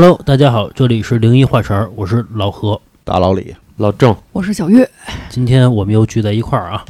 Hello，大家好，这里是零一话茬儿，我是老何。大老李，老郑，我是小月。今天我们又聚在一块儿啊，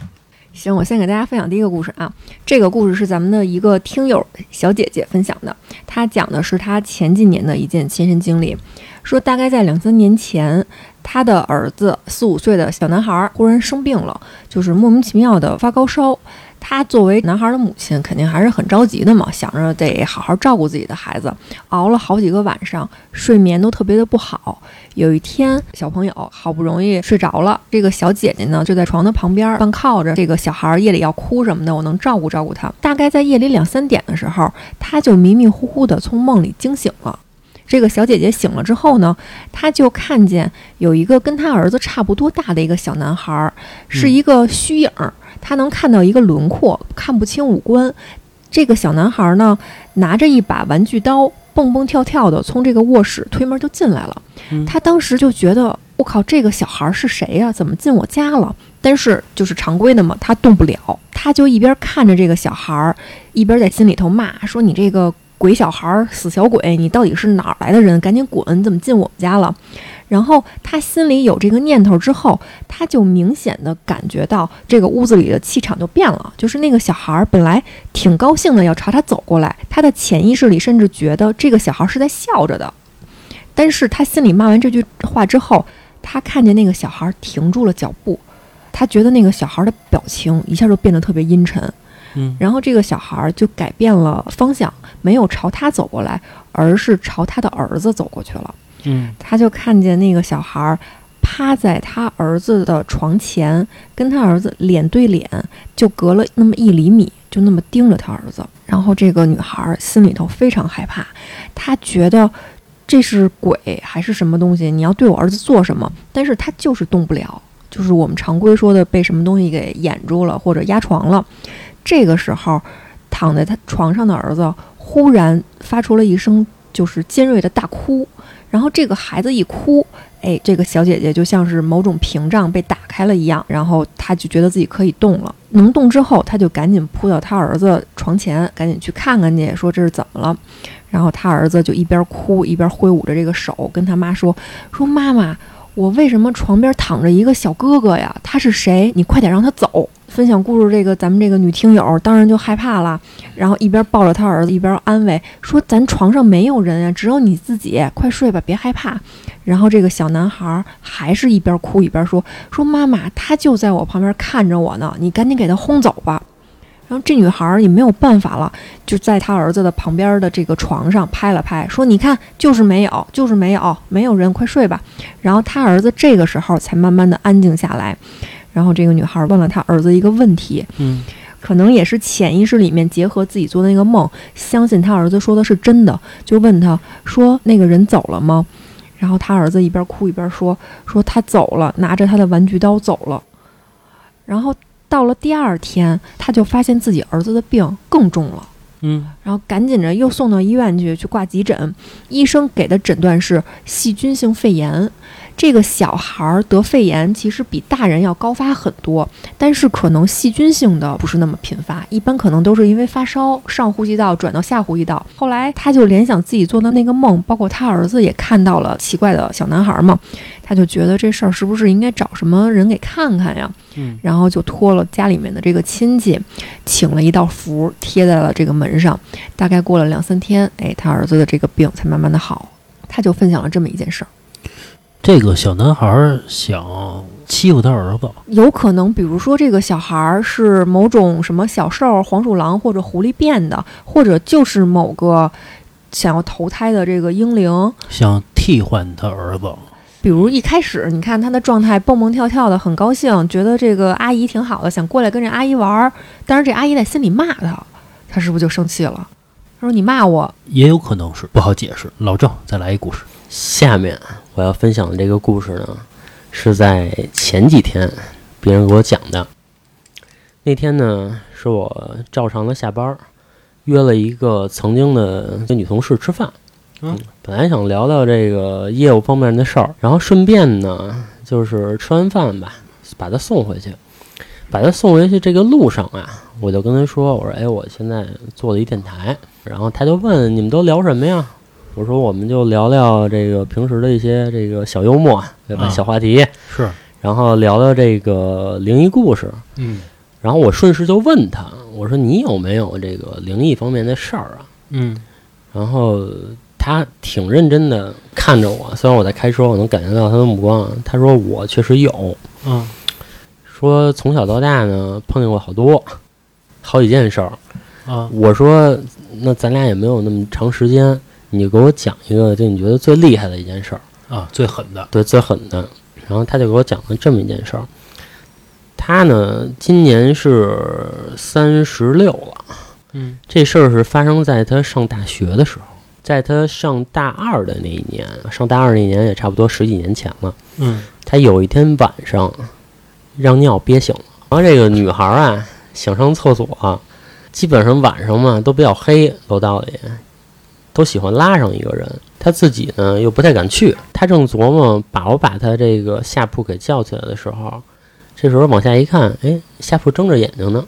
行，我先给大家分享第一个故事啊。这个故事是咱们的一个听友小姐姐分享的，她讲的是她前几年的一件亲身经历，说大概在两三年前，她的儿子四五岁的小男孩忽然生病了，就是莫名其妙的发高烧。他作为男孩的母亲，肯定还是很着急的嘛，想着得好好照顾自己的孩子，熬了好几个晚上，睡眠都特别的不好。有一天，小朋友好不容易睡着了，这个小姐姐呢就在床的旁边半靠着，这个小孩夜里要哭什么的，我能照顾照顾他。大概在夜里两三点的时候，她就迷迷糊糊的从梦里惊醒了。这个小姐姐醒了之后呢，她就看见有一个跟她儿子差不多大的一个小男孩，是一个虚影儿，她能看到一个轮廓，看不清五官。这个小男孩呢，拿着一把玩具刀，蹦蹦跳跳的从这个卧室推门就进来了。嗯她当时就觉得，我靠，这个小孩是谁呀、怎么进我家了？但是就是常规的嘛，她动不了，她就一边看着这个小孩儿，一边在心里头骂说：“你这个鬼小孩儿，死小鬼，你到底是哪儿来的人？赶紧滚！你怎么进我们家了？”然后他心里有这个念头之后，他就明显的感觉到这个屋子里的气场就变了，就是那个小孩儿本来挺高兴的要朝他走过来，他的潜意识里甚至觉得这个小孩儿是在笑着的，但是他心里骂完这句话之后，他看见那个小孩儿停住了脚步，他觉得那个小孩儿的表情一下就变得特别阴沉，嗯然后这个小孩儿就改变了方向，没有朝他走过来，而是朝他的儿子走过去了。嗯他就看见那个小孩儿趴在他儿子的床前，跟他儿子脸对脸，就隔了那么一厘米，就那么盯着他儿子。然后这个女孩儿心里头非常害怕，她觉得这是鬼还是什么东西？你要对我儿子做什么？但是她就是动不了，就是我们常规说的被什么东西给掩住了或者压床了。这个时候，躺在他床上的儿子忽然发出了一声就是尖锐的大哭，然后这个孩子一哭，哎，这个小姐姐就像是某种屏障被打开了一样，然后她就觉得自己可以动了。能动之后，她就赶紧扑到她儿子床前，赶紧去看看去，说这是怎么了。然后他儿子就一边哭一边挥舞着这个手，跟他妈说：“说妈妈，我为什么床边躺着一个小哥哥呀？他是谁？你快点让他走。”分享故事这个咱们这个女听友当然就害怕了，然后一边抱着他儿子一边安慰说：“咱床上没有人呀，只有你自己，快睡吧，别害怕。”然后这个小男孩还是一边哭一边说：“说妈妈，他就在我旁边看着我呢，你赶紧给他轰走吧。”然后这女孩也没有办法了，就在她儿子的旁边的这个床上拍了拍，说：“你看，就是没有，就是没有，没有人，快睡吧。”然后他儿子这个时候才慢慢的安静下来。然后这个女孩问了她儿子一个问题，嗯可能也是潜意识里面结合自己做的那个梦，相信他儿子说的是真的，就问他说：“那个人走了吗？”然后他儿子一边哭一边说：“说他走了，拿着他的玩具刀走了。”然后到了第二天，他就发现自己儿子的病更重了。嗯然后赶紧着又送到医院去去挂急诊，医生给的诊断是细菌性肺炎。这个小孩儿得肺炎其实比大人要高发很多，但是可能细菌性的不是那么频发，一般可能都是因为发烧上呼吸道转到下呼吸道。后来他就联想自己做的那个梦，包括他儿子也看到了奇怪的小男孩嘛，他就觉得这事儿是不是应该找什么人给看看呀？嗯然后就托了家里面的这个亲戚，请了一道符贴在了这个门上。大概过了两三天，哎，他儿子的这个病才慢慢的好。他就分享了这么一件事儿，这个小男孩儿想欺负他儿子，有可能比如说这个小孩儿是某种什么小兽、黄鼠狼或者狐狸变的，或者就是某个想要投胎的这个婴灵。想替换他儿子。比如一开始你看他的状态蹦蹦跳跳的，很高兴，觉得这个阿姨挺好的，想过来跟这阿姨玩儿。但是这阿姨在心里骂他，他是不是就生气了？他说：“你骂我，也有可能是不好解释。老郑，再来一故事。下面我要分享的这个故事呢，是在前几天别人给我讲的。那天呢，是我照常的下班，约了一个曾经的一个女同事吃饭。嗯，本来想聊聊这个业务方面的事儿，然后顺便呢，就是吃完饭吧，把他送回去。把他送回去这个路上啊，我就跟他说：“我说，哎，我现在做了一电台。”然后他就问：“你们都聊什么呀？”我说我们就聊聊这个平时的一些这个小幽默，对吧？啊小话题，是，然后聊聊这个灵异故事。嗯然后我顺势就问他，我说你有没有这个灵异方面的事儿啊？嗯然后他挺认真的看着我，虽然我在开车，我能感觉到他的目光啊。他说我确实有，嗯说从小到大呢碰见过好多好几件事儿。啊我说那咱俩也没有那么长时间，你给我讲一个就你觉得最厉害的一件事儿，啊，最狠的，对，最狠的。然后他就给我讲了这么一件事儿。他呢今年是三十六了。嗯这事儿是发生在他上大学的时候，在他上大二的那一年，上大二那年也差不多十几年前了。嗯他有一天晚上让尿憋醒了，然后这个女孩儿啊想上厕所，基本上晚上嘛都比较黑，楼道里都喜欢拉上一个人，他自己呢又不太敢去，他正琢磨把我把他这个下铺给叫起来的时候，这时候往下一看，哎，下铺睁着眼睛呢。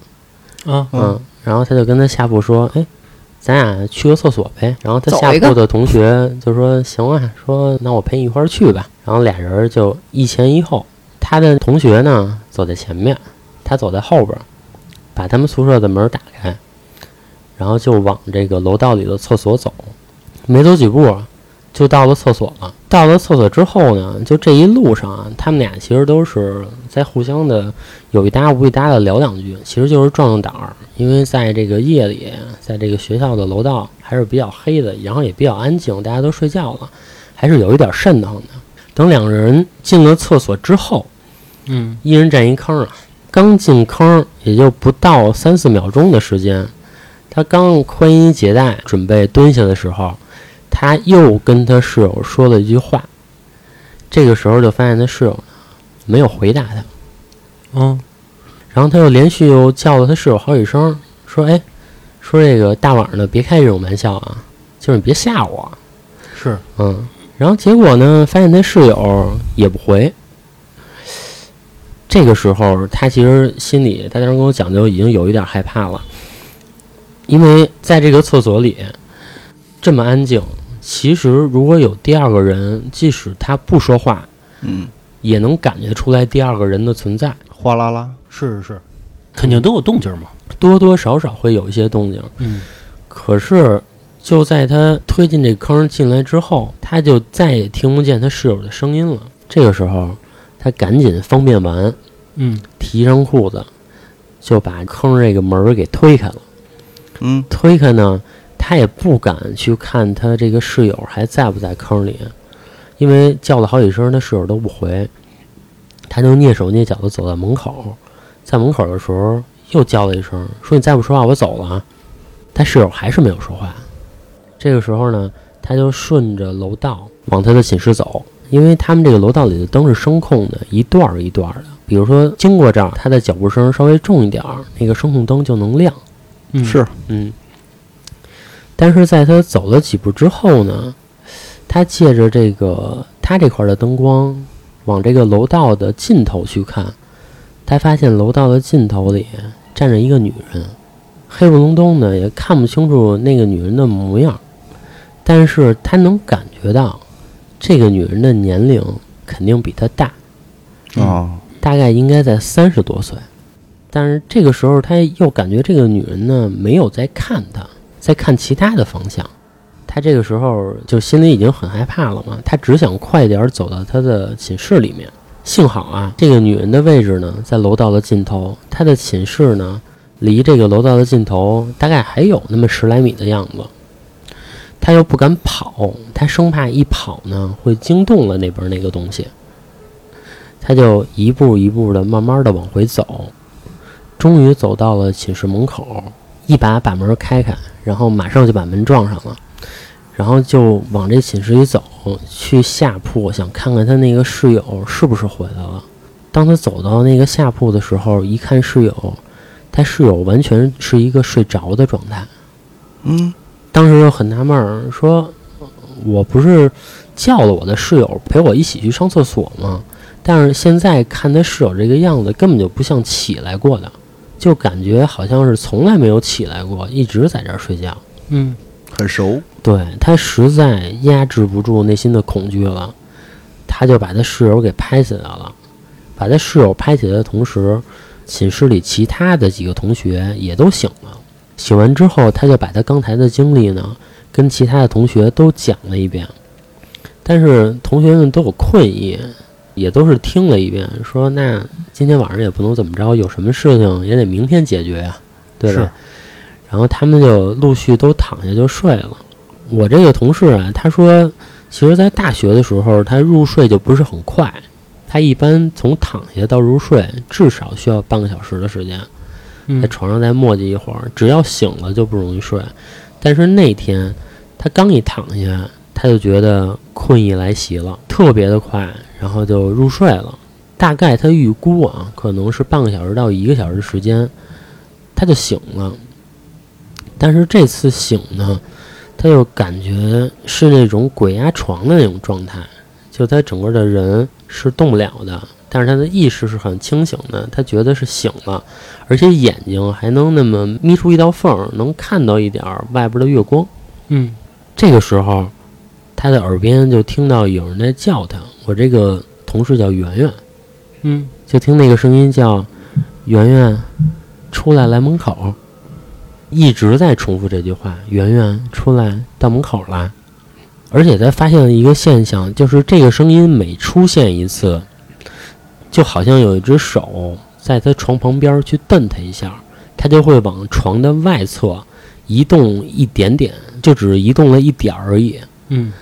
啊嗯，然后他就跟他下铺说：“哎，咱俩去个厕所呗。”然后他下铺的同学就说：“行啊，说那我陪你一块儿去吧。”然后俩人就一前一后，他的同学呢走在前面，他走在后边儿，把他们宿舍的门打开，然后就往这个楼道里的厕所走。没走几步，就到了厕所了。到了厕所之后呢，就这一路上啊，他们俩其实都是在互相的有一搭无一搭的聊两句，其实就是壮壮胆儿。因为在这个夜里，在这个学校的楼道还是比较黑的，然后也比较安静，大家都睡觉了，还是有一点瘆得慌的。等两个人进了厕所之后，嗯一人占一坑啊。刚进坑也就不到三四秒钟的时间，他刚宽衣解带准备蹲下的时候，他又跟他室友说了一句话。这个时候就发现他室友没有回答他，嗯然后他又连续又叫了他室友好几声，说：“哎，说这个大晚上的别开这种玩笑啊，就是你别吓我。”是，嗯，然后结果呢，发现他室友也不回。这个时候，他其实心里，他当时跟我讲就已经有一点害怕了，因为在这个厕所里这么安静，其实如果有第二个人，即使他不说话，嗯，也能感觉出来第二个人的存在，哗啦啦，是是是，肯定都有动静嘛。多多少少会有一些动静。嗯可是，就在他推进这坑进来之后，他就再也听不见他室友的声音了。这个时候，他赶紧方便完，嗯提上裤子，就把坑这个门给推开了。嗯推开呢，他也不敢去看他这个室友还在不在坑里，因为叫了好几声，他室友都不回。他就蹑手蹑脚的走到门口，在门口的时候又叫了一声，说：“你再不说话，我走了啊。”他室友还是没有说话。这个时候呢，他就顺着楼道往他的寝室走，因为他们这个楼道里的灯是声控的，一段儿一段儿的。比如说经过这儿，他的脚步声稍微重一点儿，那个声控灯就能亮。嗯是，嗯，但是在他走了几步之后呢，他借着这个他这块儿的灯光，往这个楼道的尽头去看，他发现楼道的尽头里站着一个女人，黑不隆冬的，也看不清楚那个女人的模样，但是他能感觉到这个女人的年龄肯定比他大，哦，大概应该在三十多岁，但是这个时候他又感觉这个女人呢没有在看他，在看其他的方向。他这个时候就心里已经很害怕了嘛，他只想快点走到他的寝室里面。幸好啊，这个女人的位置呢在楼道的尽头，她的寝室呢离这个楼道的尽头大概还有那么十来米的样子。他又不敢跑，他生怕一跑呢会惊动了那边那个东西。他就一步一步的慢慢的往回走，终于走到了寝室门口，一把把门开开，然后马上就把门撞上了，然后就往这寝室里走，去下铺想看看他那个室友是不是回来了。当他走到那个下铺的时候，一看室友，他室友完全是一个睡着的状态。嗯当时就很纳闷儿，说：“我不是叫了我的室友陪我一起去上厕所吗？但是现在看他室友这个样子，根本就不像起来过的，就感觉好像是从来没有起来过，一直在这儿睡觉。嗯很熟。对他实在压制不住内心的恐惧了，他就把他室友给拍起来了。把他室友拍起来的同时，寝室里其他的几个同学也都醒了。醒完之后，他就把他刚才的经历呢，跟其他的同学都讲了一遍。但是同学们都有困意，也都是听了一遍，说那今天晚上也不能怎么着，有什么事情也得明天解决呀，对吧？然后他们就陆续都躺下就睡了。我这个同事啊，他说，其实，在大学的时候，他入睡就不是很快。他一般从躺下到入睡至少需要半个小时的时间，在床上再磨叽一会儿，只要醒了就不容易睡。但是那天他刚一躺下，他就觉得困意来袭了，特别的快，然后就入睡了。大概他预估啊，可能是半个小时到一个小时时间，他就醒了。但是这次醒呢，他又感觉是那种鬼压床的那种状态。就他整个的人是动不了的，但是他的意识是很清醒的，他觉得是醒了，而且眼睛还能那么眯出一道缝，能看到一点外边的月光。嗯，这个时候，他的耳边就听到有人在叫他。我这个同事叫圆圆，嗯，就听那个声音叫“圆圆，出来，来门口”，一直在重复这句话：“圆圆，出来，到门口来。”而且他发现了一个现象，就是这个声音每出现一次，就好像有一只手在他床旁边去蹬他一下，他就会往床的外侧移动一点点，就只移动了一点儿而已。嗯，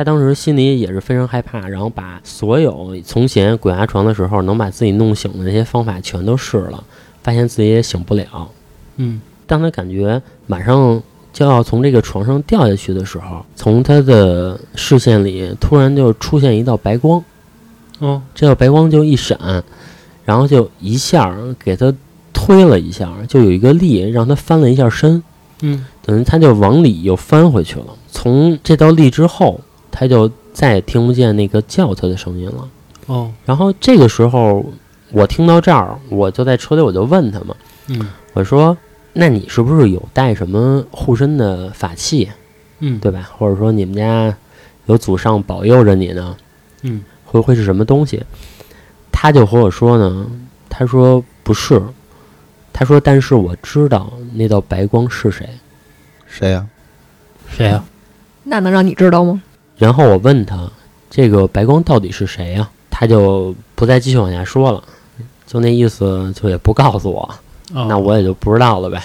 他当时心里也是非常害怕，然后把所有从前鬼压床的时候能把自己弄醒的那些方法全都试了，发现自己也醒不了。嗯，当他感觉马上。就要从这个床上掉下去的时候，从他的视线里突然就出现一道白光，哦，这道白光就一闪，然后就一下给他推了一下，就有一个力让他翻了一下身，嗯，等于他就往里又翻回去了。从这道力之后，他就再也听不见那个叫他的声音了。哦，然后这个时候我听到这儿，我就在车里，我就问他嘛，嗯，我说。那你是不是有带什么护身的法器？嗯，对吧？或者说你们家有祖上保佑着你呢？嗯，会会是什么东西？他就和我说呢，他说不是，他说但是我知道那道白光是谁，谁呀？谁呀？那能让你知道吗？然后我问他这个白光到底是谁呀？他就不再继续往下说了，就那意思，就也不告诉我。那我也就不知道了呗，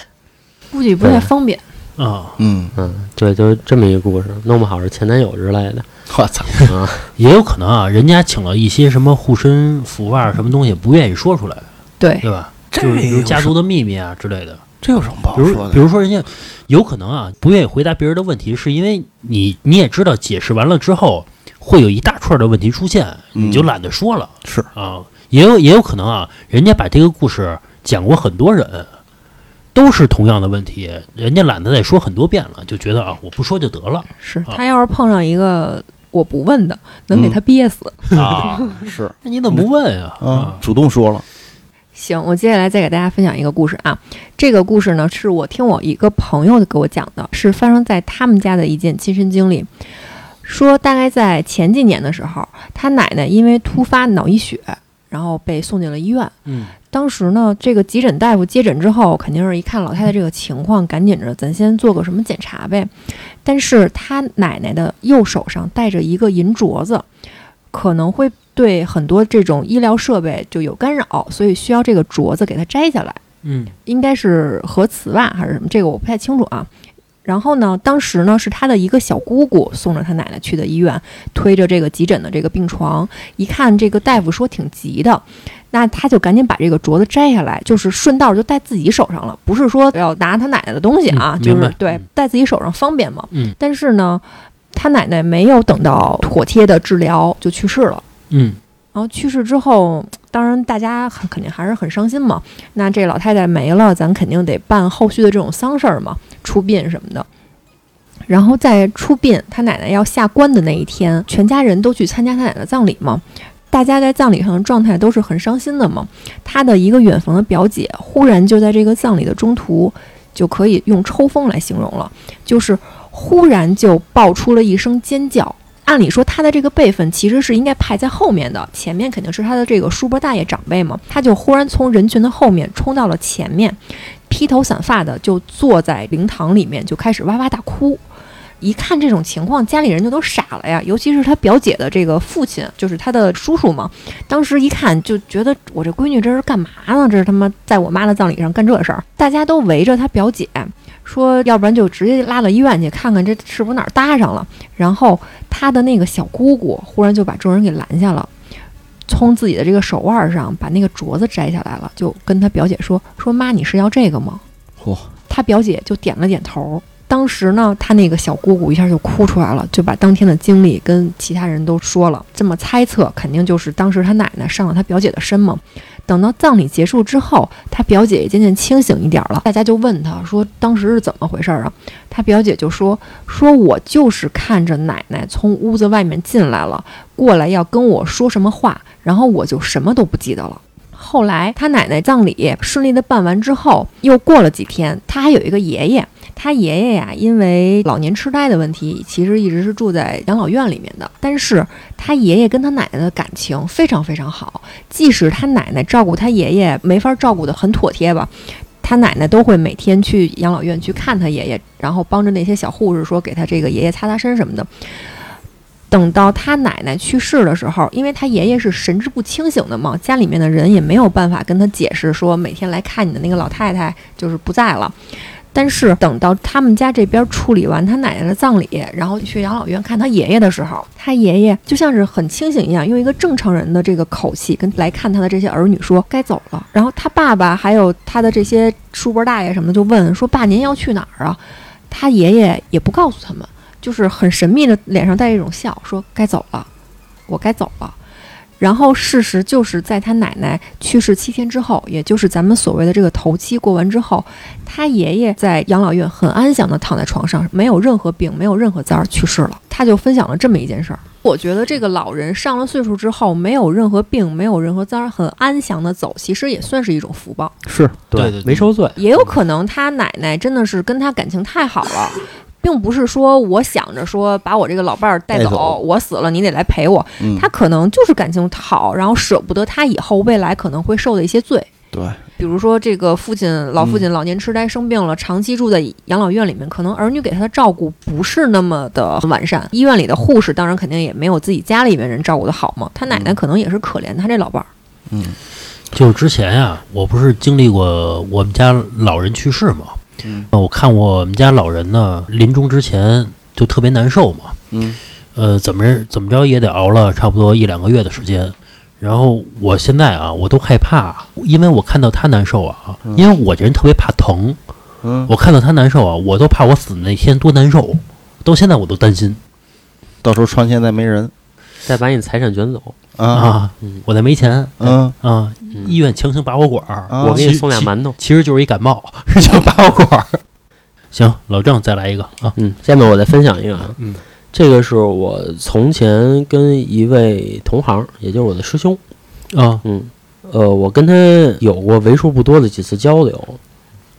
估计不太方便啊。嗯嗯，对，就这么一个故事，弄不好是前男友之类的。我操啊，也有可能啊，人家请了一些什么护身符啊，什么东西不愿意说出来，对对吧？就是比如家族的秘密啊之类的。这有什么不好比如说的？比如说人家有可能啊，不愿意回答别人的问题，是因为你你也知道解释完了之后会有一大串的问题出现，你就懒得说了。是啊，也有也有可能啊，人家把这个故事。讲过很多人，都是同样的问题，人家懒得再说很多遍了，就觉得啊，我不说就得了。是他要是碰上一个我不问的，能给他憋死啊！是，那你怎么不问啊？啊，主动说了。行，我接下来再给大家分享一个故事啊。这个故事呢，是我听我一个朋友给我讲的，是发生在他们家的一件亲身经历。说大概在前几年的时候，他奶奶因为突发脑溢血，然后被送进了医院。嗯。当时呢，这个急诊大夫接诊之后，肯定是一看老太太这个情况，赶紧着咱先做个什么检查呗。但是他奶奶的右手上戴着一个银镯子，可能会对很多这种医疗设备就有干扰，所以需要这个镯子给它摘下来。嗯，应该是核磁吧，还是什么？这个我不太清楚啊。然后呢，当时呢是他的一个小姑姑送着他奶奶去的医院，推着这个急诊的这个病床，一看这个大夫说挺急的。那他就赶紧把这个镯子摘下来，就是顺道就戴自己手上了，不是说要拿他奶奶的东西啊，就是对戴自己手上方便嘛。嗯。但是呢，他奶奶没有等到妥帖的治疗就去世了。嗯。然后去世之后，当然大家肯定还是很伤心嘛。那这老太太没了，咱肯定得办后续的这种丧事儿嘛，出殡什么的。然后在出殡，他奶奶要下棺的那一天，全家人都去参加他奶奶的葬礼嘛。大家在葬礼上的状态都是很伤心的嘛。他的一个远房的表姐，忽然就在这个葬礼的中途，就可以用抽风来形容了，就是忽然就爆出了一声尖叫。按理说，他的这个辈分其实是应该排在后面的，前面肯定是他的这个叔伯大爷长辈嘛。他就忽然从人群的后面冲到了前面，披头散发的就坐在灵堂里面，就开始哇哇大哭。一看这种情况，家里人就都傻了呀，尤其是他表姐的这个父亲，就是他的叔叔嘛。当时一看就觉得我这闺女这是干嘛呢？这是他妈在我妈的葬礼上干这事儿，大家都围着他表姐。说，要不然就直接拉到医院去看看，这是不是哪儿搭上了？然后他的那个小姑姑忽然就把众人给拦下了，从自己的这个手腕上把那个镯子摘下来了，就跟他表姐说：“说妈，你是要这个吗？”嚯！他表姐就点了点头。当时呢，他那个小姑姑一下就哭出来了，就把当天的经历跟其他人都说了。这么猜测，肯定就是当时他奶奶上了他表姐的身嘛。等到葬礼结束之后，他表姐也渐渐清醒一点了。大家就问他说：“当时是怎么回事儿啊？”他表姐就说：“说我就是看着奶奶从屋子外面进来了，过来要跟我说什么话，然后我就什么都不记得了。”后来他奶奶葬礼顺利的办完之后，又过了几天，他还有一个爷爷。他爷爷呀，因为老年痴呆的问题，其实一直是住在养老院里面的。但是他爷爷跟他奶奶的感情非常非常好，即使他奶奶照顾他爷爷没法照顾得很妥帖吧，他奶奶都会每天去养老院去看他爷爷，然后帮着那些小护士说给他这个爷爷擦擦身什么的。等到他奶奶去世的时候，因为他爷爷是神志不清醒的嘛，家里面的人也没有办法跟他解释说每天来看你的那个老太太就是不在了。但是等到他们家这边处理完他奶奶的葬礼，然后去养老院看他爷爷的时候，他爷爷就像是很清醒一样，用一个正常人的这个口气跟来看他的这些儿女说该走了。然后他爸爸还有他的这些叔伯大爷什么的就问说：“爸，您要去哪儿啊？”他爷爷也不告诉他们，就是很神秘的，脸上带一种笑，说：“该走了，我该走了。”然后事实就是在他奶奶去世七天之后，也就是咱们所谓的这个头七过完之后，他爷爷在养老院很安详的躺在床上，没有任何病，没有任何灾儿去世了。他就分享了这么一件事儿。我觉得这个老人上了岁数之后，没有任何病，没有任何灾儿，很安详的走，其实也算是一种福报。是对对，没受罪。也有可能他奶奶真的是跟他感情太好了。并不是说我想着说把我这个老伴儿带走，我死了你得来陪我。他可能就是感情好，然后舍不得他以后未来可能会受的一些罪。对，比如说这个父亲老父亲老年痴呆生病了，长期住在养老院里面，可能儿女给他的照顾不是那么的完善。医院里的护士当然肯定也没有自己家里面人照顾的好嘛。他奶奶可能也是可怜他这老伴儿。嗯，就是之前呀，我不是经历过我们家老人去世嘛。嗯，我看我们家老人呢，临终之前就特别难受嘛。嗯，呃，怎么怎么着也得熬了差不多一两个月的时间。然后我现在啊，我都害怕，因为我看到他难受啊，因为我这人特别怕疼。嗯，我看到他难受啊，我都怕我死的那天多难受。到现在我都担心，到时候床前再没人，再把你财产卷走。啊！我再没钱，嗯。啊，医院强行拔我管儿，我给你送俩馒头，其实就是一感冒，就拔我管儿。行，老郑再来一个啊，嗯，下面我再分享一个啊，嗯，这个是我从前跟一位同行，也就是我的师兄啊，嗯，呃，我跟他有过为数不多的几次交流，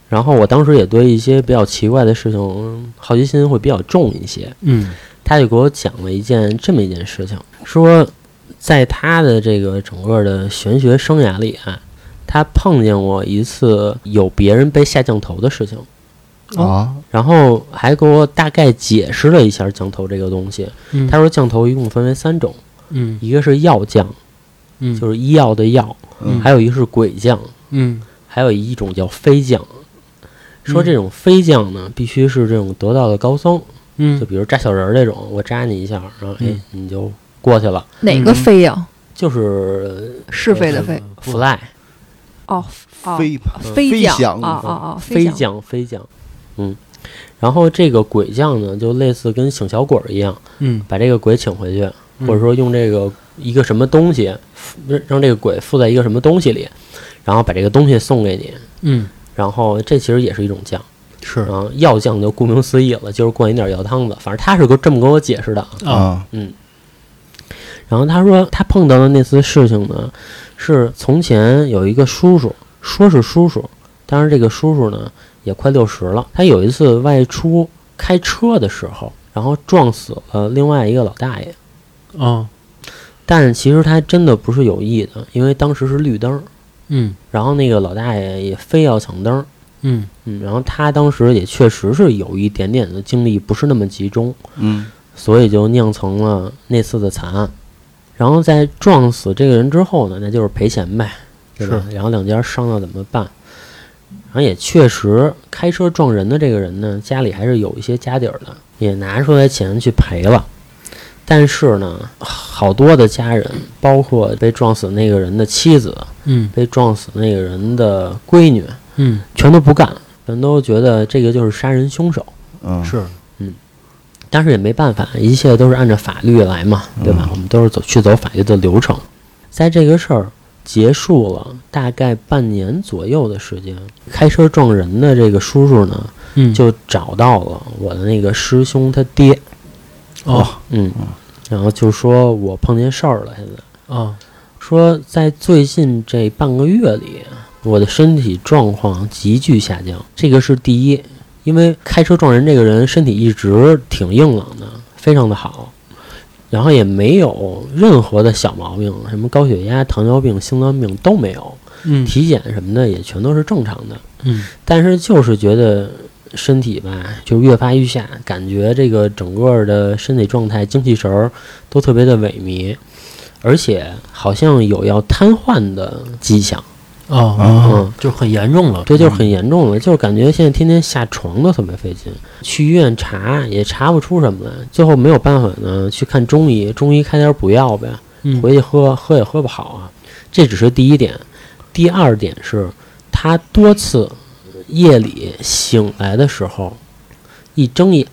然后我当时也对一些比较奇怪的事情好奇心会比较重一些，嗯，他就给我讲了一件这么一件事情，说在他的这个整个的玄学生涯里啊，他碰见过一次有别人被下降头的事情。啊，然后还给我大概解释了一下降头这个东西。嗯。他说降头一共分为三种，嗯。一个是药降，嗯，就是医药的药，嗯。还有一个是鬼降，嗯。还有一种叫飞降。说这种飞降呢，必须是这种得道的高僧，嗯。就比如扎小人儿这种，我扎你一下，然后哎嗯。你就过去了，哪个飞呀？就是是非的非。fly 哦哦，飞飞翔将啊啊啊，飞将。飞将，嗯。然后这个鬼将呢，就类似跟请小鬼儿一样，嗯把这个鬼请回去，或者说用这个一个什么东西，让让这个鬼附在一个什么东西里，然后把这个东西送给你，嗯然后这其实也是一种将，是啊药将就顾名思义了，就是灌一点药汤子，反正他是个这么跟我解释的。啊啊，然后他说他碰到的那次事情呢，是从前有一个叔叔，说是叔叔，但是这个叔叔呢也快六十了，他有一次外出开车的时候，然后撞死了另外一个老大爷。哦，但其实他真的不是有意的，因为当时是绿灯，嗯。然后那个老大爷也非要抢灯，嗯。嗯，然后他当时也确实是有一点点的精力不是那么集中，嗯。所以就酿成了那次的惨案。然后在撞死这个人之后呢，那就是赔钱呗，对吧？然后两家商量怎么办。然后也确实，开车撞人的这个人呢，家里还是有一些家底儿的，也拿出来钱去赔了。但是呢，好多的家人，包括被撞死那个人的妻子，嗯被撞死那个人的闺女，嗯，全都不干，全都觉得这个就是杀人凶手。嗯，是，但是也没办法，一切都是按照法律来嘛，对吧？嗯我们都是走去走法律的流程。在这个事儿结束了大概半年左右的时间，开车撞人的这个叔叔呢，嗯就找到了我的那个师兄他爹，哦嗯，然后就说我碰见事儿了，现在哦说在最近这半个月里，我的身体状况急剧下降，这个是第一，因为开车撞人这个人身体一直挺硬朗的，非常的好，然后也没有任何的小毛病，什么高血压、糖尿病、心脏病都没有，嗯体检什么的也全都是正常的，嗯但是就是觉得身体吧，就越发愈下，感觉这个整个的身体状态、精气神儿都特别的萎靡，而且好像有要瘫痪的迹象。哦啊嗯，就很严重了，这就是很严重了，就是感觉现在天天下床都特别费劲，去医院查也查不出什么来，最后没有办法呢，去看中医，中医开点补药呗，嗯。回去喝喝也喝不好啊。这只是第一点，第二点是他多次夜里醒来的时候，一睁眼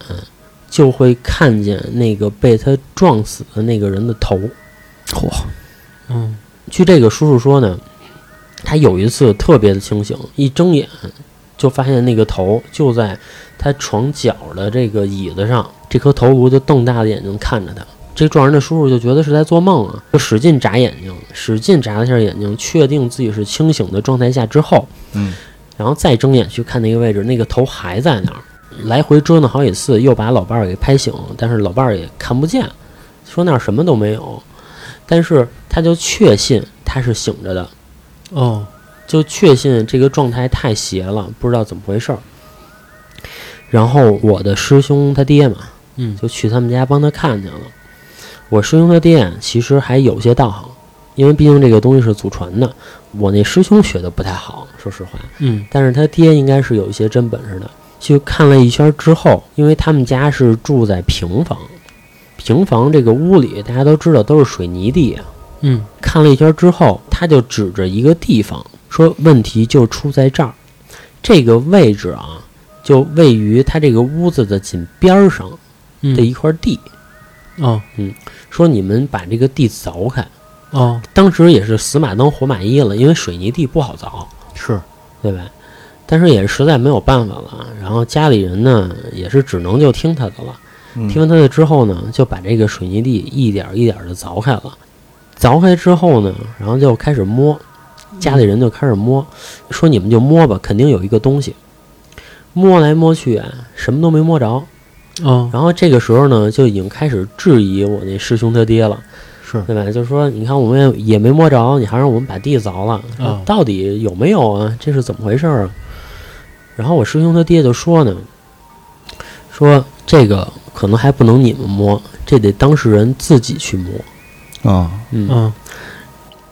就会看见那个被他撞死的那个人的头。嚯，嗯。据这个叔叔说呢，他有一次特别的清醒，一睁眼就发现那个头就在他床角的这个椅子上，这颗头颅就瞪大了眼睛看着他。这撞人的叔叔就觉得是在做梦啊，就使劲眨眼睛，使劲眨了一下眼睛，确定自己是清醒的状态下之后，嗯，然后再睁眼去看那个位置，那个头还在那儿，来回折腾好几次，又把老伴儿给拍醒，但是老伴儿也看不见，说那儿什么都没有，但是他就确信他是醒着的，哦就确信这个状态太邪了，不知道怎么回事儿。然后我的师兄他爹嘛，嗯就去他们家帮他看去了。我师兄他爹其实还有些道行，因为毕竟这个东西是祖传的。我那师兄学的不太好，说实话，嗯但是他爹应该是有一些真本事的。去看了一圈之后，因为他们家是住在平房，平房这个屋里大家都知道都是水泥地啊。嗯看了一圈之后，他就指着一个地方说：“问题就出在这儿，这个位置啊，就位于他这个屋子的紧边儿上嗯的一块地。哦嗯说你们把这个地凿开。哦当时也是死马当活马医了，因为水泥地不好凿，是对吧？但是也是实在没有办法了。然后家里人呢，也是只能就听他的了。嗯听完他的之后呢，就把这个水泥地一点儿一点的凿开了。凿开之后呢，然后就开始摸，家里人就开始摸，说你们就摸吧，肯定有一个东西。摸来摸去啊，什么都没摸着。哦然后这个时候呢，就已经开始质疑我那师兄他爹了，是对吧？就说你看我们也也没摸着，你还让我们把地凿了，啊到底有没有啊？这是怎么回事儿啊？然后我师兄他爹就说呢，说这个可能还不能你们摸，这得当事人自己去摸。啊，嗯，嗯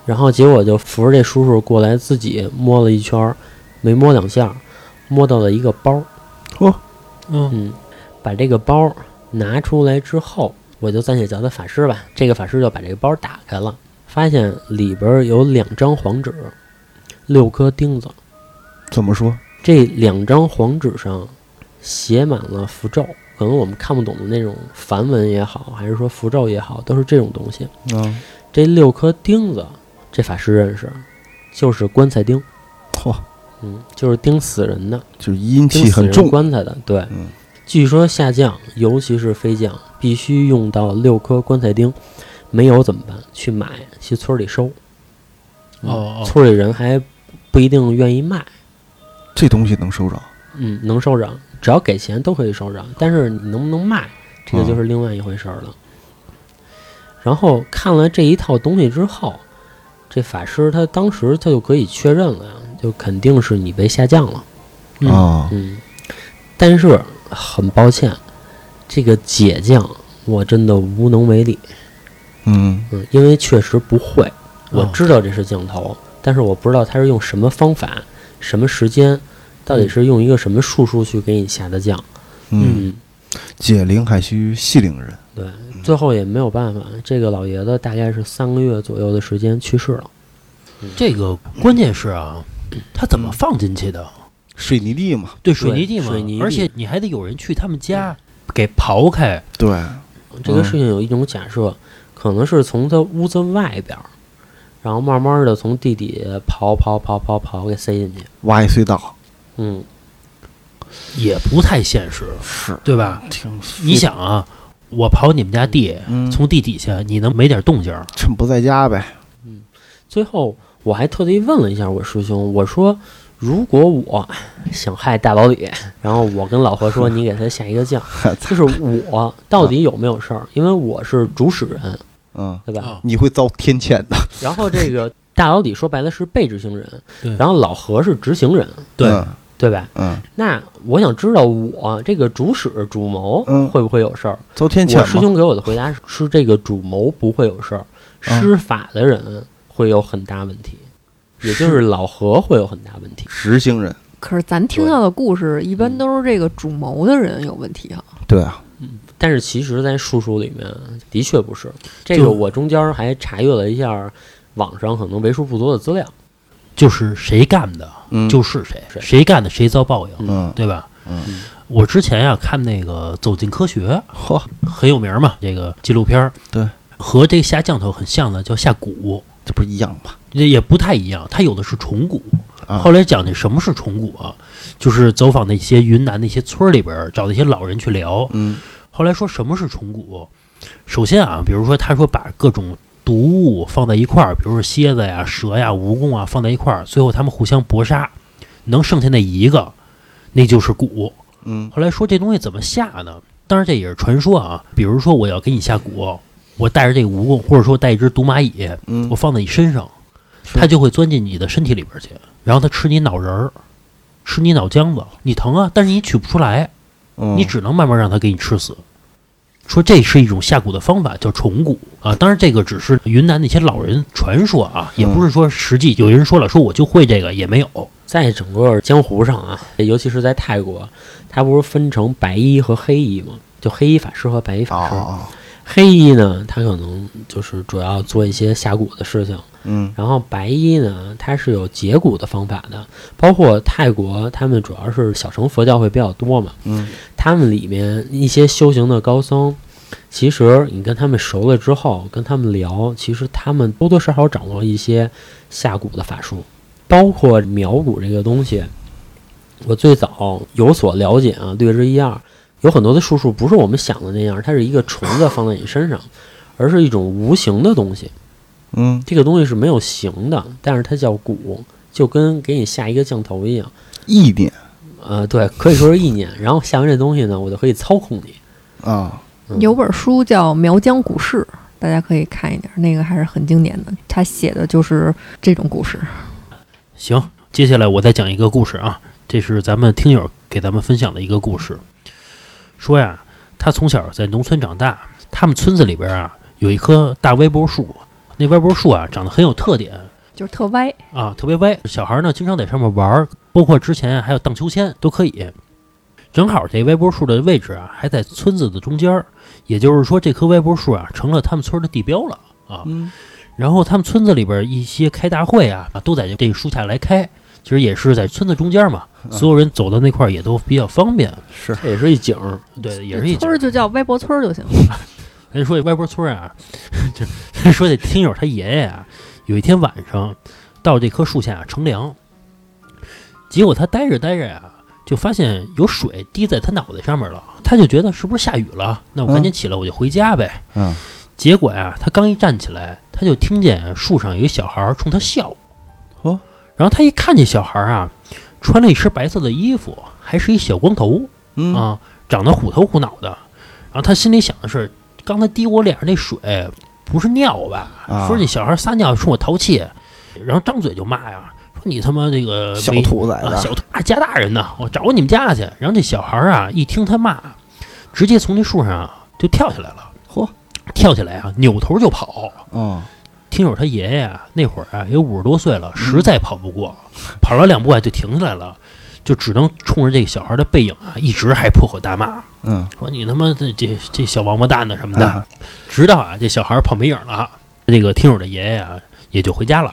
然后结果就扶着这叔叔过来，自己摸了一圈儿，没摸两下，摸到了一个包。嗯嗯，把这个包拿出来之后，我就暂且叫他法师吧。这个法师就把这个包打开了，发现里边儿有两张黄纸，六颗钉子。怎么说？这两张黄纸上写满了符咒，可能我们看不懂的那种梵文也好，还是说符咒也好，都是这种东西。嗯，这六颗钉子，这法师认识，就是棺材钉。嚯，嗯，就是钉死人的，就是阴气很重。棺材的。对，嗯据说下降，尤其是飞降，必须用到六颗棺材钉，没有怎么办？去买，去村里收。嗯哦哦村里人还不一定愿意卖。这东西能收着？嗯，能收着。只要给钱都可以收着，但是你能不能卖，这个就是另外一回事儿了。然后看了这一套东西之后，这法师他当时他就可以确认了呀，就肯定是你被下降了。嗯啊，嗯，但是很抱歉，这个解降我真的无能为力。嗯嗯，因为确实不会，我哦知道这是降头，但是我不知道他是用什么方法、什么时间，到底是用一个什么术数去给你下的降。嗯，嗯，解铃还须系铃人。对，最后也没有办法，这个老爷子大概是三个月左右的时间去世了。这个关键是啊，他怎么放进去的？水泥地嘛，对，水泥地嘛，水泥地而且你还得有人去他们家给刨开。对，这个事情有一种假设，可能是从他屋子外边儿，然后慢慢的从地底刨刨刨刨刨给塞进去。挖一隧道嗯，也不太现实，是对吧？挺，你想啊，我刨你们家地，嗯从地底下你能没点动静儿？趁不在家呗。最后我还特地问了一下我师兄，我说如果我想害大老李，然后我跟老何说你给他下一个降，就是我到底有没有事儿？因为我是主使人，嗯，对吧？啊你会遭天谴的。然后这个大老李说白了是被执行人，然后老何是执行人，对嗯对吧？嗯，那我想知道我这个主使主谋嗯会不会有事儿？遭天谴我师。兄给我的回答是是这个主谋不会有事儿，嗯施法的人会有很大问题，也就是老何会有很大问题。执行人，可是咱听到的故事一般都是这个主谋的人有问题啊。对啊，但是其实，在术数里面的确不是这个。我中间还查阅了一下网上可能为数不多的资料，就是谁干的，嗯，就是谁，是谁干的谁遭报应，嗯对吧？嗯，我之前呀、看那个《走进科学嚯，》很有名嘛，这个纪录片儿对，和这个下降头很像的，叫下蛊，这不是一样吗？这也不太一样，它有的是虫蛊。啊后来讲的什么是虫蛊啊，就是走访那些云南那些村儿里边儿，找那些老人去聊。嗯后来说什么是虫蛊？首先啊，比如说他说把各种毒物放在一块儿，比如说蝎子呀、蛇呀、蜈蚣啊放在一块儿，最后他们互相搏杀，能剩下那一个，那就是蛊。嗯后来说这东西怎么下呢？当然这也是传说啊。比如说我要给你下蛊，我带着这个蜈蚣，或者说带一只毒蚂蚁，嗯我放在你身上，它就会钻进你的身体里边去，然后它吃你脑仁儿，吃你脑浆子，你疼啊，但是你取不出来，嗯，你只能慢慢让它给你吃死。说这是一种下蛊的方法，叫虫蛊啊。当然，这个只是云南那些老人传说啊，也不是说实际有人说了，说我就会这个，也没有。在整个江湖上啊，尤其是在泰国，它不是分成白衣和黑衣吗？就黑衣法师和白衣法师。啊，黑衣呢，他可能就是主要做一些下蛊的事情，嗯然后白衣呢，它是有解蛊的方法的。包括泰国，他们主要是小乘佛教会比较多嘛，嗯他们里面一些修行的高僧，其实你跟他们熟了之后，跟他们聊，其实他们多多少少掌握一些下蛊的法术，包括苗蛊这个东西。我最早有所了解啊，略知一二。有很多的术数不是我们想的那样，它是一个虫子放在你身上，而是一种无形的东西。嗯，这个东西是没有形的，但是它叫蛊，就跟给你下一个降头一样。意念呃，对，可以说是意念。然后下完这东西呢，我就可以操控你。啊，嗯有本书叫《苗疆古事》，大家可以看一点，那个还是很经典的。他写的就是这种故事。行，接下来我再讲一个故事啊，这是咱们听友给咱们分享的一个故事。说呀，他从小在农村长大，他们村子里边啊有一棵大歪脖树，那歪脖树啊长得很有特点就是特歪，啊，特别歪。小孩呢经常在上面玩儿，包括之前还有荡秋千都可以。正好这歪脖树的位置啊还在村子的中间儿，也就是说这棵歪脖树啊成了他们村的地标了啊。嗯然后他们村子里边一些开大会啊，啊都在这个树下来开，其实也是在村子中间嘛，所有人走到那块儿也都比较方便。是这也是一景儿。对，也是一村儿就叫歪脖村儿就行了。人 说这歪脖村啊，就 说这听友他爷爷啊，有一天晚上到这棵树下乘凉，结果他待着待着呀、就发现有水滴在他脑袋上面了，他就觉得是不是下雨了？那我赶紧起来，我就回家呗。嗯结果呀，他刚一站起来，他就听见树上有一小孩冲他笑。哦，然后他一看见小孩儿啊，穿了一身白色的衣服，还是一小光头。嗯啊，长得虎头虎脑的。然后他心里想的是，刚才滴我脸上那水不是尿吧？啊说这小孩撒尿冲我淘气，然后张嘴就骂呀，说你他妈这个小兔崽子，小兔啊，家大人呢，我找你们家去。然后这小孩啊，一听他骂，直接从那树上啊就跳下来了。嚯，跳起来啊，扭头就跑。嗯，听友他爷爷啊，那会儿啊也五十多岁了，实在跑不过，跑了两步啊就停下来了，就只能冲着这个小孩的背影啊，一直还破口大骂，嗯，说你他妈这这这小王八蛋呢什么的。啊直到啊这小孩跑没影了，这个听友的爷爷啊也就回家了。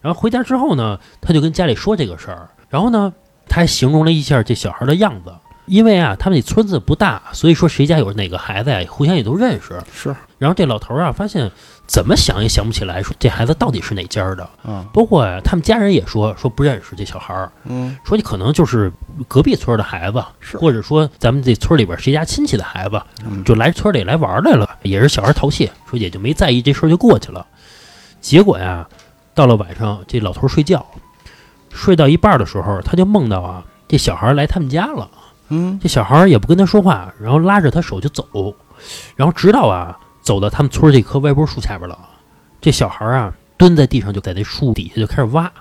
然后回家之后呢，他就跟家里说这个事儿，然后呢他还形容了一下这小孩的样子。因为啊，他们那村子不大，所以说谁家有哪个孩子呀、互相也都认识。是，然后这老头儿啊，发现怎么想也想不起来，说这孩子到底是哪家儿的。嗯。包括呀、他们家人也说说不认识这小孩儿，嗯。说你可能就是隔壁村的孩子，是。或者说咱们这村里边谁家亲戚的孩子，嗯。就来村里来玩来了，也是小孩淘气，说也就没在意这事儿就过去了。结果呀，到了晚上，这老头儿睡觉，睡到一半儿的时候，他就梦到啊，这小孩儿来他们家了。嗯。这小孩儿也不跟他说话，然后拉着他手就走，然后直到啊走到他们村儿这棵歪脖树下边了，这小孩儿啊蹲在地上，就在那树底下就开始挖，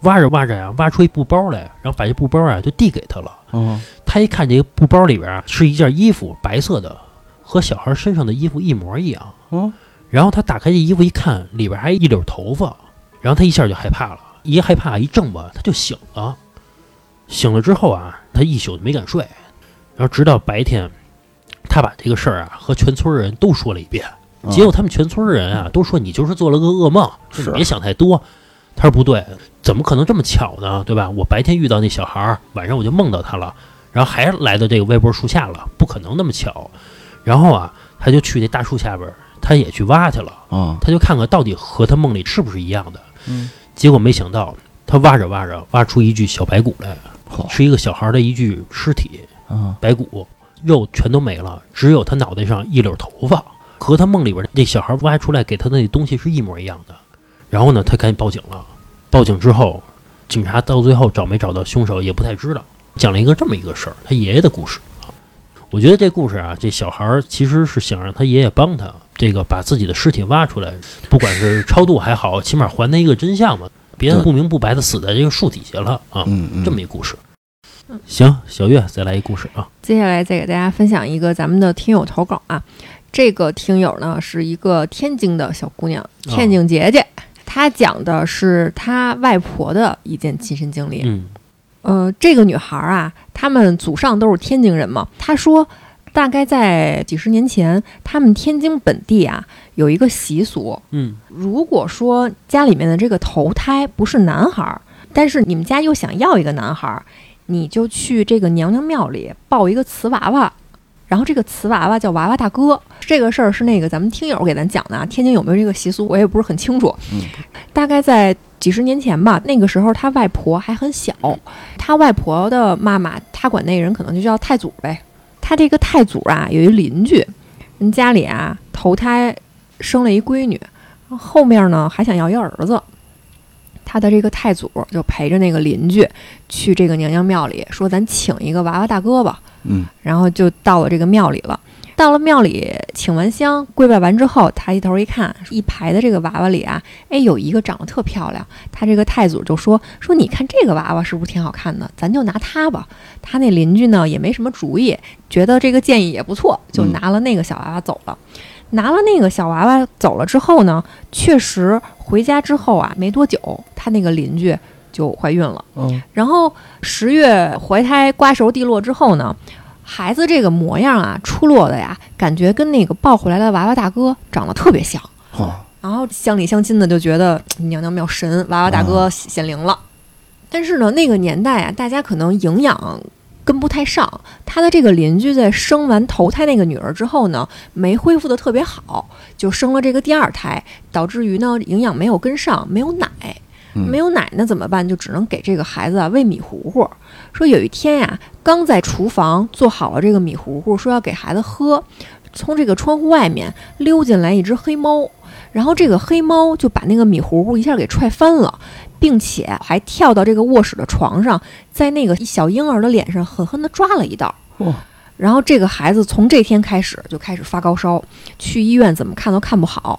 挖着挖着呀、挖出一布包来，然后把这布包啊就递给他了。嗯他一看这个布包里边啊是一件衣服，白色的，和小孩身上的衣服一模一样。嗯然后他打开这衣服一看，里边还一绺头发，然后他一下就害怕了，一害怕一怔吧，他就醒了。醒了之后啊，他一宿没敢睡，然后直到白天，他把这个事儿啊和全村人都说了一遍。嗯结果他们全村人啊都说你就是做了个噩梦，别想太多。他说不对，怎么可能这么巧呢？对吧？我白天遇到那小孩儿，晚上我就梦到他了，然后还来到这个歪脖树下了，不可能那么巧。然后啊，他就去那大树下边，他也去挖去了，啊他就看看到底和他梦里是不是一样的。嗯，结果没想到，他挖着挖着，挖出一具小白骨来，是一个小孩的一具尸体，啊白骨，肉全都没了，只有他脑袋上一绺头发，和他梦里边那小孩挖出来给他的那东西是一模一样的。然后呢，他赶紧报警了。报警之后，警察到最后找没找到凶手也不太知道，讲了一个这么一个事儿，他爷爷的故事啊。我觉得这故事啊，这小孩儿其实是想让他爷爷帮他，这个把自己的尸体挖出来，不管是超度还好，起码还他一个真相嘛，别的不明不白的死在这个树底下了啊。嗯嗯这么一故事。行，小月再来一故事啊。接下来再给大家分享一个咱们的听友投稿啊，这个听友呢是一个天津的小姑娘，天津姐姐，她讲的是她外婆的一件亲身经历。嗯呃，这个女孩啊，他们祖上都是天津人嘛。她说，大概在几十年前，他们天津本地啊有一个习俗，嗯如果说家里面的这个头胎不是男孩儿，但是你们家又想要一个男孩儿，你就去这个娘娘庙里抱一个瓷娃娃，然后这个瓷娃娃叫娃娃大哥。这个事儿是那个咱们听友给咱讲的啊，天津有没有这个习俗我也不是很清楚。嗯大概在几十年前吧，那个时候他外婆还很小，他外婆的妈妈，他管那人可能就叫太祖呗。他这个太祖啊，有一邻居，人家里啊投胎生了一闺女，后面呢还想要一儿子。他的这个太祖就陪着那个邻居去这个娘娘庙里，说咱请一个娃娃大哥吧。嗯然后就到了这个庙里了。到了庙里，请完香、跪拜完之后，抬起头一看，一排的这个娃娃里啊，哎，有一个长得特漂亮。他这个太祖就说：“说你看这个娃娃是不是挺好看的？咱就拿它吧。”他那邻居呢也没什么主意，觉得这个建议也不错，就嗯拿了那个小娃娃走了。拿了那个小娃娃走了之后呢，确实回家之后啊，没多久，他那个邻居就怀孕了。嗯然后十月怀胎瓜熟蒂落之后呢，孩子这个模样啊，出落的呀，感觉跟那个抱回来的娃娃大哥长得特别像。好然后乡里乡亲的就觉得娘娘庙神，娃娃大哥显灵了。但是呢，那个年代啊，大家可能营养跟不太上。他的这个邻居在生完头胎那个女儿之后呢，没恢复的特别好，就生了这个第二胎，导致于呢营养没有跟上，没有奶。嗯没有奶那怎么办？就只能给这个孩子啊喂米糊糊。说有一天呀、刚在厨房做好了这个米糊糊，说要给孩子喝，从这个窗户外面溜进来一只黑猫，然后这个黑猫就把那个米糊糊一下给踹翻了，并且还跳到这个卧室的床上，在那个小婴儿的脸上狠狠地抓了一道。哇然后这个孩子从这天开始就开始发高烧，去医院怎么看都看不好。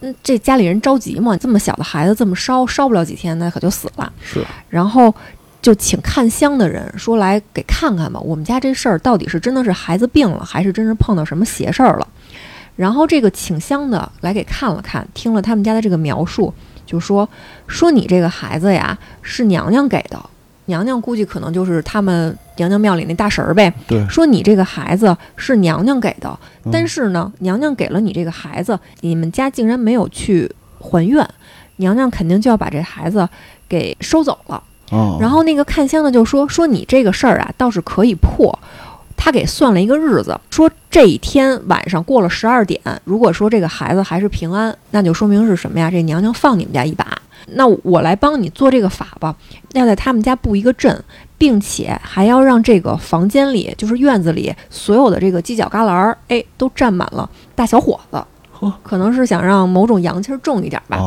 嗯，这家里人着急嘛，这么小的孩子这么烧，烧不了几天那可就死了。是，然后就请看香的人说来给看看吧，我们家这事儿到底是真的是孩子病了，还是真是碰到什么邪事儿了？然后这个请香的来给看了看，听了他们家的这个描述，就说说你这个孩子呀是娘娘给的，娘娘估计可能就是他们娘娘庙里那大神儿呗。对，说你这个孩子是娘娘给的，嗯但是呢，娘娘给了你这个孩子，你们家竟然没有去还愿，娘娘肯定就要把这孩子给收走了。哦，然后那个看香的就说说你这个事儿啊，倒是可以破。他给算了一个日子，说这一天晚上过了十二点，如果说这个孩子还是平安，那就说明是什么呀？这娘娘放你们家一把。那我来帮你做这个法吧，要在他们家布一个阵，并且还要让这个房间里，就是院子里所有的这个犄角旮旯，哎，都站满了大小伙子。可能是想让某种阳气重一点吧。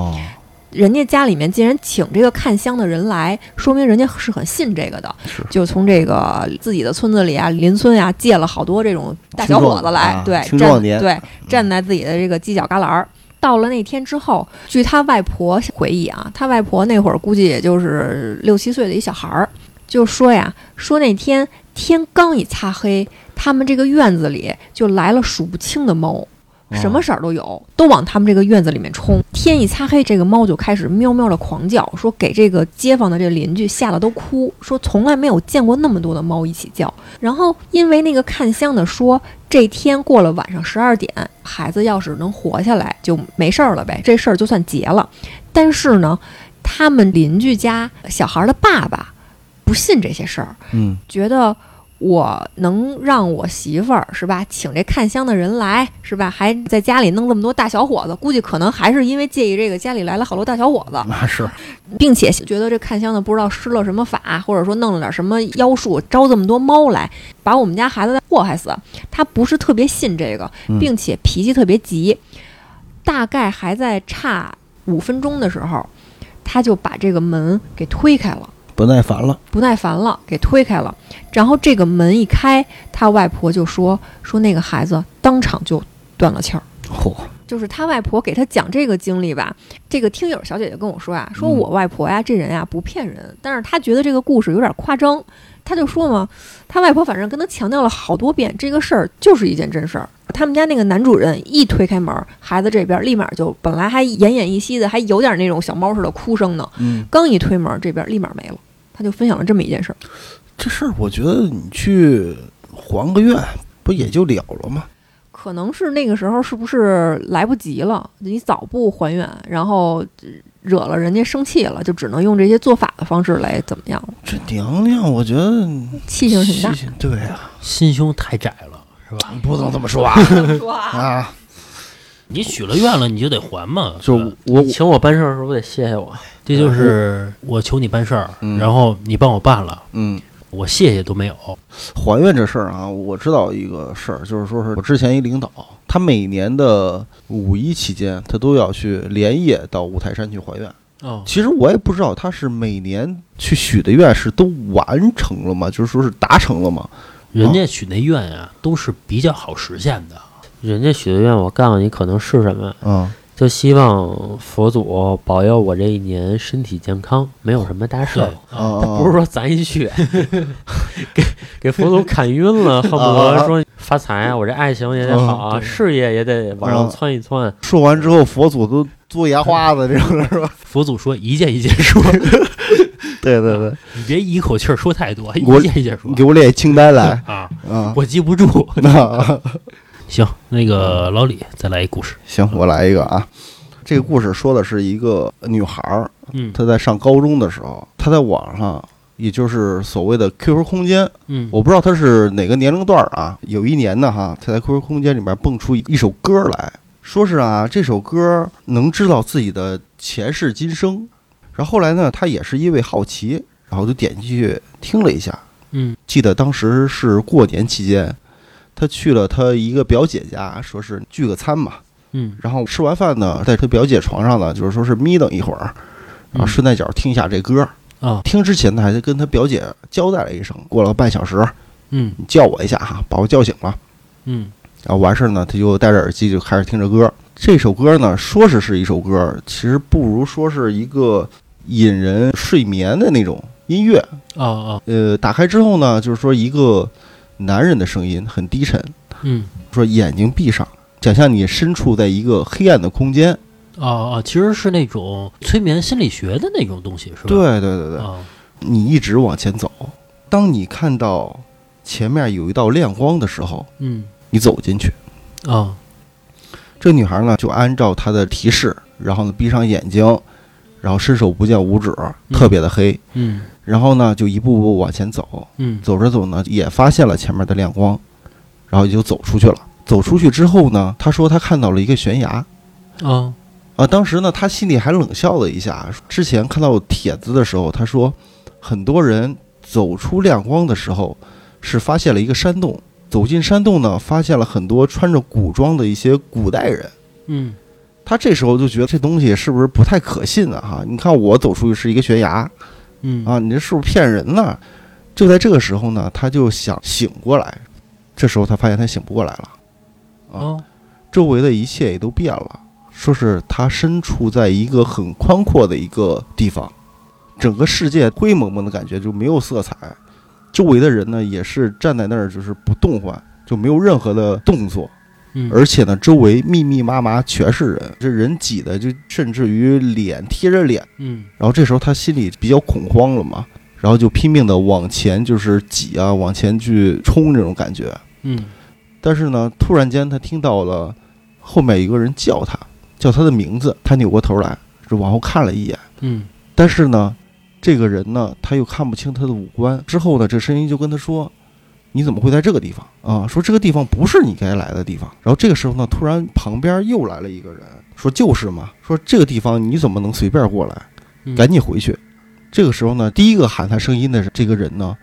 人家家里面既然请这个看香的人来，说明人家是很信这个的，是。就从这个自己的村子里啊、邻村啊借了好多这种大小伙子来，对，青站对站在自己的这个犄角旮旯儿。到了那天之后，据他外婆回忆啊，他外婆那会儿估计也就是六七岁的一小孩儿，就说呀，说那天天刚一擦黑，他们这个院子里就来了数不清的猫，什么色儿都有，都往他们这个院子里面冲。天一擦黑，这个猫就开始喵喵的狂叫，说给这个街坊的这邻居吓得都哭，说从来没有见过那么多的猫一起叫。然后因为那个看香的说，这天过了晚上十二点，孩子要是能活下来就没事儿了呗，这事儿就算结了。但是呢，他们邻居家小孩的爸爸不信这些事儿，嗯，觉得我能让我媳妇儿是吧，请这看香的人来是吧，还在家里弄这么多大小伙子，估计可能还是因为介意这个家里来了好多大小伙子，那 是，并且觉得这看香的不知道施了什么法，或者说弄了点什么妖术，招这么多猫来，把我们家孩子祸害死。他不是特别信这个，嗯并且脾气特别急，大概还在差五分钟的时候，他就把这个门给推开了。不耐烦了，不耐烦了，给推开了。然后这个门一开，他外婆就说说那个孩子当场就断了气儿。嚯，就是他外婆给他讲这个经历吧，这个听友小姐姐跟我说啊，说嗯我外婆呀这人呀不骗人，但是她觉得这个故事有点夸张，她就说嘛，他外婆反正跟他强调了好多遍，这个事儿就是一件真事儿。他们家那个男主人一推开门，孩子这边立马就本来还奄奄一息的，还有点那种小猫似的哭声呢，嗯，刚一推门，这边立马没了。他就分享了这么一件事儿。这事儿我觉得你去还个愿，不也就了了吗？可能是那个时候是不是来不及了？你早不还愿，然后惹了人家生气了，就只能用这些做法的方式来怎么样了？这娘娘，我觉得气性挺大。气性对啊，心胸太窄了，是吧？不能这么说啊说啊，啊！你许了愿了，你就得还嘛。就我请我办事儿的时候得谢谢我。这就是我求你办事儿，嗯然后你帮我办了，嗯，我谢谢都没有。还愿这事儿啊，我知道一个事儿，就是说是我之前一领导，他每年的五一期间，他都要去连夜到五台山去还愿。哦，其实我也不知道他是每年去许的愿是都完成了吗？就是说是达成了吗？人家许那愿啊，都是比较好实现的。人家许的愿，我告诉你可能是什么，嗯，就希望佛祖保佑我这一年身体健康，没有什么大事儿。啊他不是说咱一去 给给佛祖砍晕了，恨不得说发财啊，我这爱情也得好啊，事业也得往上窜一窜。说完之后，佛祖都嘬牙花子，这种的是吧？佛祖说一件一件说，对对对，你别一口气儿说太多，一件一件说。你给我列清单来。啊，啊。我记不住。那行，那个老李再来一故事。行，我来一个啊。这个故事说的是一个女孩儿，嗯她在上高中的时候，她在网上，也就是所谓的 QQ 空间，嗯，我不知道她是哪个年龄段儿啊。有一年呢，哈，她在 QQ 空间里面蹦出一首歌来，说是啊，这首歌能知道自己的前世今生。然后后来呢，她也是因为好奇，然后就点进去听了一下。嗯记得当时是过年期间，她去了他一个表姐家，说是聚个餐嘛。嗯然后吃完饭呢，在他表姐床上呢，就是说是眯瞪一会儿，然后顺带脚听一下这歌。啊听之前呢，还得跟他表姐交代了一声。过了半小时，嗯你叫我一下哈，把我叫醒了。嗯然后完事儿呢，他就戴着耳机就开始听着歌。这首歌呢，说是是一首歌，其实不如说是一个引人睡眠的那种音乐。哦哦呃，打开之后呢，就是说一个男人的声音，很低沉，嗯说眼睛闭上，想象你身处在一个黑暗的空间。哦哦，其实是那种催眠心理学的那种东西，是吧？对对对对，啊你一直往前走，当你看到前面有一道亮光的时候，嗯你走进去。啊这女孩呢，就按照她的提示，然后呢闭上眼睛，然后伸手不见五指，特别的黑，嗯然后呢就一步步往前走，嗯走着走呢也发现了前面的亮光，然后也就走出去了。走出去之后呢，他说他看到了一个悬崖。啊啊，当时呢，他心里还冷笑了一下。之前看到帖子的时候，他说，很多人走出亮光的时候，是发现了一个山洞。走进山洞呢，发现了很多穿着古装的一些古代人。嗯他这时候就觉得这东西是不是不太可信啊？哈，你看我走出去是一个悬崖嗯啊，你这是不是骗人呢？就在这个时候呢，他就想醒过来。这时候他发现他醒不过来了，啊周围的一切也都变了。说是他身处在一个很宽阔的一个地方，整个世界灰蒙蒙的感觉，就没有色彩。周围的人呢，也是站在那儿，就是不动换，就没有任何的动作。嗯而且呢，周围密密麻麻全是人，这人挤的就甚至于脸贴着脸。嗯然后这时候他心里比较恐慌了嘛，然后就拼命的往前就是挤啊，往前去冲这种感觉。嗯但是呢，突然间他听到了后面有一个人叫他，叫他的名字。他扭过头来，就往后看了一眼，嗯但是呢，这个人呢，他又看不清他的五官。之后呢，这声音就跟他说：“你怎么会在这个地方啊？说这个地方不是你该来的地方。”然后这个时候呢，突然旁边又来了一个人，说：“就是嘛，说这个地方你怎么能随便过来？嗯赶紧回去。”这个时候呢，第一个喊他声音的这个人呢，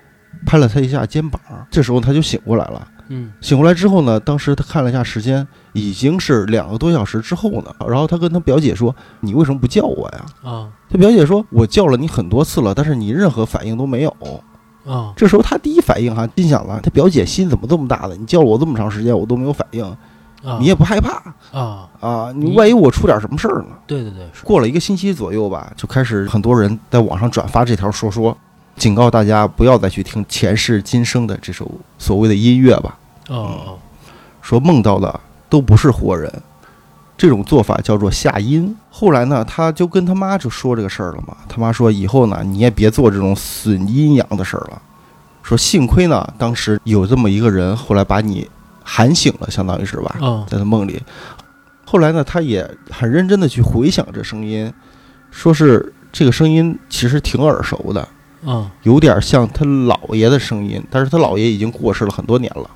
拍了他一下肩膀。这时候他就醒过来了。嗯醒过来之后呢，当时他看了一下时间，已经是两个多小时之后呢。然后他跟他表姐说：“你为什么不叫我呀？”啊他表姐说：“我叫了你很多次了，但是你任何反应都没有。啊”这时候他第一反应哈，心想了：他表姐心怎么这么大的？你叫了我这么长时间，我都没有反应，啊！你也不害怕啊？啊？你你万一我出点什么事儿呢？对对对，过了一个星期左右吧，就开始很多人在网上转发这条说说，警告大家不要再去听前世今生的这首所谓的音乐吧。哦哦说梦到的都不是活人，这种做法叫做下阴。后来呢，他就跟他妈就说这个事儿了嘛。他妈说以后呢，你也别做这种损阴阳的事儿了。说幸亏呢，当时有这么一个人，后来把你喊醒了，相当于是吧，哦在他梦里。后来呢，他也很认真的去回想这声音，说是这个声音其实挺耳熟的，哦有点像他姥爷的声音，但是他姥爷已经过世了很多年了，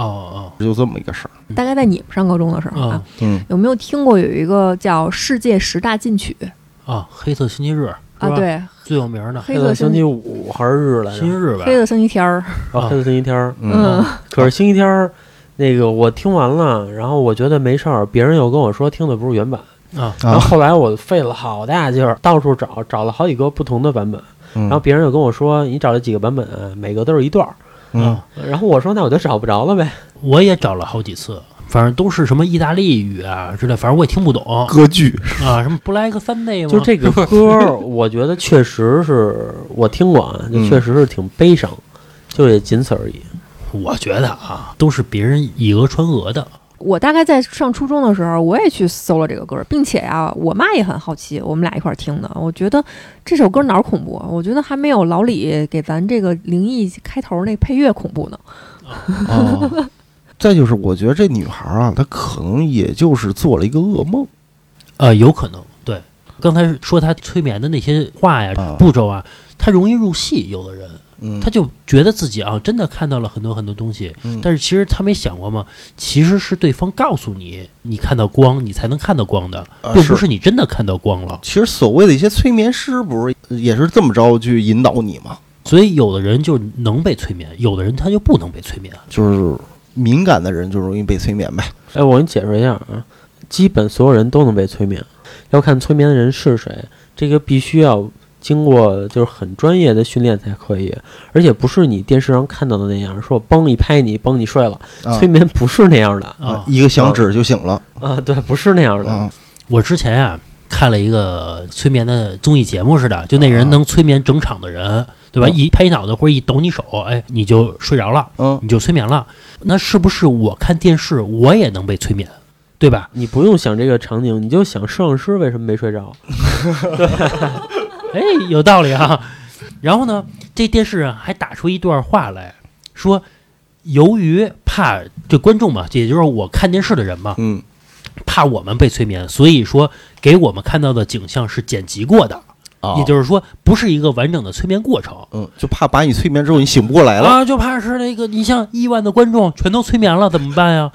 哦哦就这么一个事儿。大概在你们上高中的时候啊。有没有听过有一个叫《世界十大禁曲》啊！黑色星期日啊？对，最有名的黑色星星期五还是日来着？星期日吧黑，色星期天儿，啊，黑色星期天儿。嗯，可是星期天儿，那个我听完了，然后我觉得没事儿，别人又跟我说听的不是原版，啊然后啊，后来我费了好大劲儿，到处找，找了好几个不同的版本，然然后别人又跟我说你找了几个版本，每个都是一段儿，嗯啊，然后我说那我就找不着了呗。我也找了好几次，反正都是什么意大利语啊之类，反正我也听不懂歌剧啊，什么 Black Sunday 吗？就这个歌，我觉得确实是我听过啊，就嗯确实是挺悲伤，就也仅此而已。我觉得啊，都是别人以讹传讹的。我大概在上初中的时候，我也去搜了这个歌，并且啊，我妈也很好奇，我们俩一块儿听的。我觉得这首歌哪儿恐怖啊？我觉得还没有老李给咱这个灵异开头那配乐恐怖呢。哦。再就是，我觉得这女孩啊，她可能也就是做了一个噩梦。呃，有可能对。刚才说她催眠的那些话呀、啊步骤啊，她容易入戏。有的人嗯他就觉得自己啊，真的看到了很多很多东西，嗯但是其实他没想过嘛，其实是对方告诉你，你看到光，你才能看到光的，并不是你真的看到光了。其实所谓的一些催眠师，不是也是这么着去引导你吗？所以有的人就能被催眠，有的人他就不能被催眠。就是敏感的人就容易被催眠呗。哎，我给你解释一下啊，基本所有人都能被催眠，要看催眠的人是谁，这个必须要经过就是很专业的训练才可以，而且不是你电视上看到的那样，说我嘣一拍你，帮你睡了。啊催眠不是那样的啊，一个响指就醒了啊，对，不是那样的。啊我之前啊看了一个催眠的综艺节目似的，就那人能催眠整场的人，对吧？嗯一拍你脑袋或者一抖你手，哎，你就睡着了，嗯你就催眠了。那是不是我看电视我也能被催眠，对吧？你不用想这个场景，你就想摄影师为什么没睡着？哎，有道理啊。然后呢，这电视啊还打出一段话来说，由于怕这观众嘛，也就是我看电视的人嘛，嗯怕我们被催眠，所以说给我们看到的景象是剪辑过的，啊也就是说不是一个完整的催眠过程。嗯，就怕把你催眠之后你醒不过来了。啊，就怕是那个，你像亿万的观众全都催眠了，怎么办呀？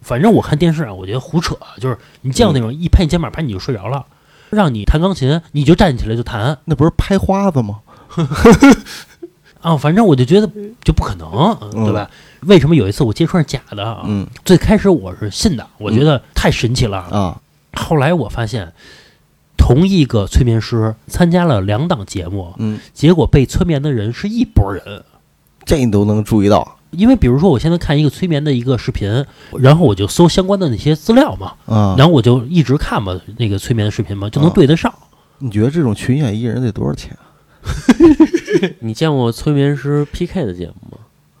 反正我看电视啊，我觉得胡扯，就是你见过那种一拍你肩膀，拍你就睡着了，让你弹钢琴，你就站起来就弹那不是拍花子吗？啊，反正我就觉得就不可能，嗯对吧？为什么有一次我接触是假的啊？嗯最开始我是信的，我觉得太神奇了。啊后来我发现，同一个催眠师参加了两档节目，嗯，结果被催眠的人是一拨人。这你都能注意到因为比如说，我现在看一个催眠的一个视频，然后我就搜相关的那些资料嘛，啊。然后我就一直看嘛，那个催眠的视频嘛，就能啊对得上。你觉得这种群演艺人得多少钱？啊 你见过催眠师 PK 的节目吗？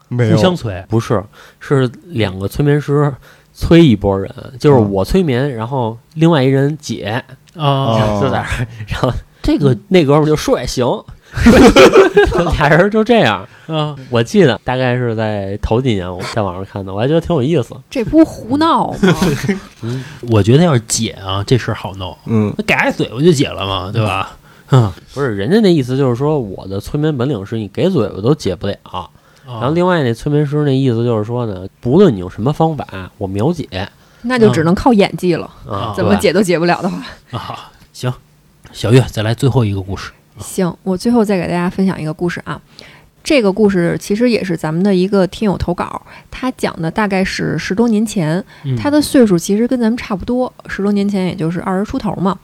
没互相催，不是，是两个催眠师催一波人，就是嗯我催眠，然后另外一人解，啊，哦就在那儿，然后这个那哥们儿就睡行，俩人就这样。啊，我记得大概是在头几年我在网上看的，我还觉得挺有意思。这不胡闹吗？嗯我觉得要是解啊，这事儿好弄，嗯那给挨嘴巴就解了嘛，对吧？嗯，不是人家那意思就是说，我的催眠本领是你给嘴巴都解不了。然后啊另外那催眠师那意思就是说呢，不论你用什么方法，我秒解那就只能靠演技了，啊。怎么解都解不了的话。啊，行，小月再来最后一个故事。行，我最后再给大家分享一个故事啊。这个故事其实也是咱们的一个听友投稿，他讲的大概是十多年前，嗯他的岁数其实跟咱们差不多，十多年前也就是二十出头嘛。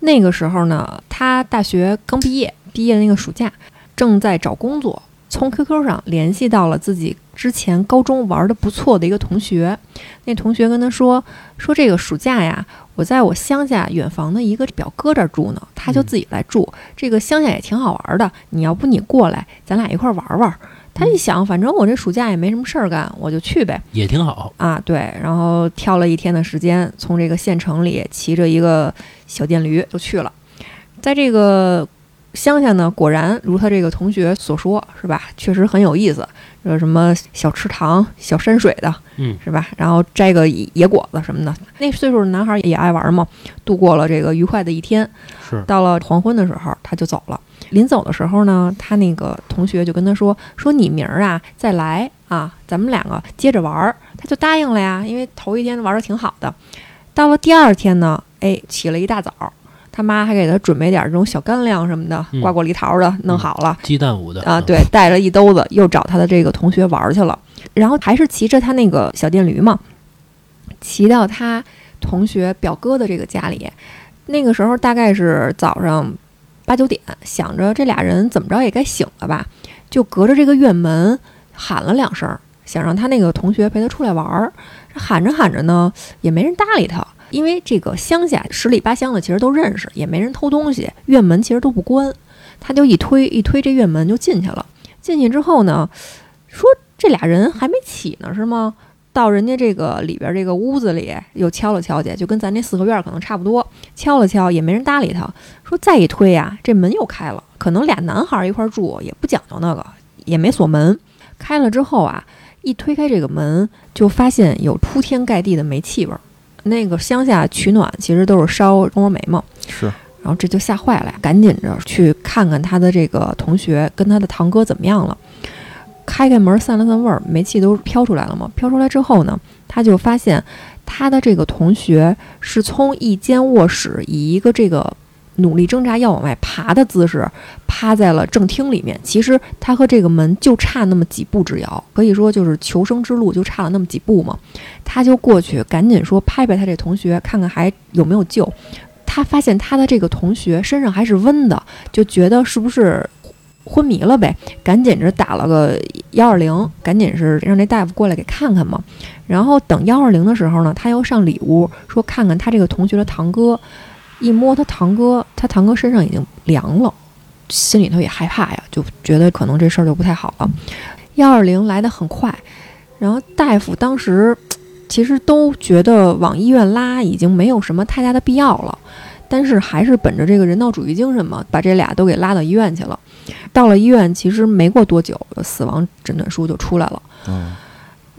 那个时候呢，他大学刚毕业，毕业那个暑假正在找工作，从 QQ 上联系到了自己之前高中玩的不错的一个同学。那同学跟他说：“说这个暑假呀，我在我乡下远房的一个表哥这儿住呢，他就自己来住。这个乡下也挺好玩的，你要不你过来，咱俩一块儿玩玩。”他一想，反正我这暑假也没什么事儿干，我就去呗。也挺好，啊，对，然后挑了一天的时间，从这个县城里骑着一个小电驴就去了。在这个乡下呢，果然如他这个同学所说，是吧？确实很有意思，有什么小池塘、小山水的，嗯，是吧？然后摘个野果子什么的。那岁数的男孩也爱玩嘛，度过了这个愉快的一天。是到了黄昏的时候，他就走了。临走的时候呢，他那个同学就跟他说：“说你明儿啊再来啊，咱们两个接着玩儿。”他就答应了呀，因为头一天玩的挺好的。到了第二天呢，哎，起了一大早，他妈还给他准备点这种小干粮什么的，嗯瓜果梨桃的，弄好了。鸡蛋捂的啊，，对，带了一兜子，又找他的这个同学玩儿去了，然后还是骑着他那个小电驴嘛，骑到他同学表哥的这个家里。那个时候大概是早上八九点，想着这俩人怎么着也该醒了吧，就隔着这个院门喊了两声，想让他那个同学陪他出来玩儿。喊着喊着呢，也没人搭理他。因为这个乡下十里八乡的其实都认识，也没人偷东西，院门其实都不关。他就一推一推这院门就进去了。进去之后呢，说这俩人还没起呢，是吗？到人家这个里边这个屋子里又敲了敲去，就跟咱这四合院可能差不多。敲了敲也没人搭理他。说再一推呀、这门又开了。可能俩男孩一块住也不讲究那个，也没锁门。开了之后啊，一推开这个门，就发现有铺天盖地的煤气味儿。那个乡下取暖其实都是烧蜂窝煤嘛，是然后这就吓坏了呀，赶紧着去看看他的这个同学跟他的堂哥怎么样了。开开门散了散味儿，煤气都飘出来了嘛。飘出来之后呢，他就发现他的这个同学是从一间卧室以一个这个努力挣扎要往外爬的姿势趴在了正厅里面。其实他和这个门就差那么几步之遥，可以说就是求生之路就差了那么几步嘛。他就过去赶紧说拍拍他这同学，看看还有没有救。他发现他的这个同学身上还是温的，就觉得是不是昏迷了呗，赶紧着打了个幺二零，赶紧是让这大夫过来给看看嘛。然后等幺二零的时候呢，他又上里屋说看看他这个同学的堂哥，一摸他堂哥，他堂哥身上已经凉了，心里头也害怕呀，就觉得可能这事儿就不太好了。幺二零来的很快，然后大夫当时其实都觉得往医院拉已经没有什么太大的必要了，但是还是本着这个人道主义精神嘛，把这俩都给拉到医院去了。到了医院，其实没过多久，死亡诊断书就出来了。嗯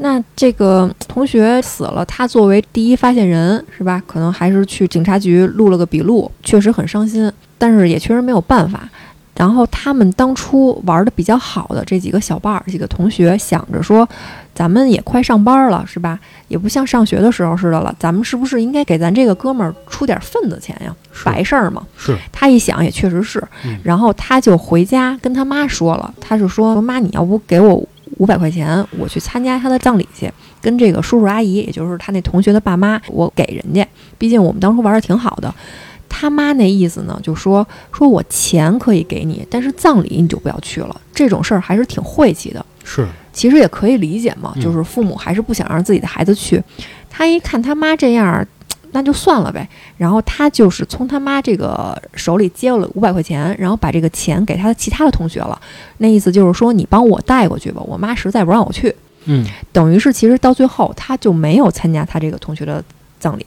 那这个同学死了，他作为第一发现人是吧？可能还是去警察局录了个笔录，确实很伤心，但是也确实没有办法。然后他们当初玩的比较好的这几个小伴儿、几个同学，想着说，咱们也快上班了是吧？也不像上学的时候似的了，咱们是不是应该给咱这个哥们儿出点份子钱呀？白事儿嘛。是他一想也确实是，嗯然后他就回家跟他妈说了，他就说妈，你要不给我五百块钱，我去参加他的葬礼去，跟这个叔叔阿姨，也就是他那同学的爸妈，我给人家，毕竟我们当初玩的挺好的。他妈那意思呢，就说说我钱可以给你，但是葬礼你就不要去了，这种事儿还是挺晦气的。是，其实也可以理解嘛，嗯就是父母还是不想让自己的孩子去。他一看他妈这样儿，那就算了呗。然后他就是从他妈这个手里接了五百块钱，然后把这个钱给他的其他的同学了。那意思就是说，你帮我带过去吧，我妈实在不让我去。嗯等于是其实到最后他就没有参加他这个同学的葬礼，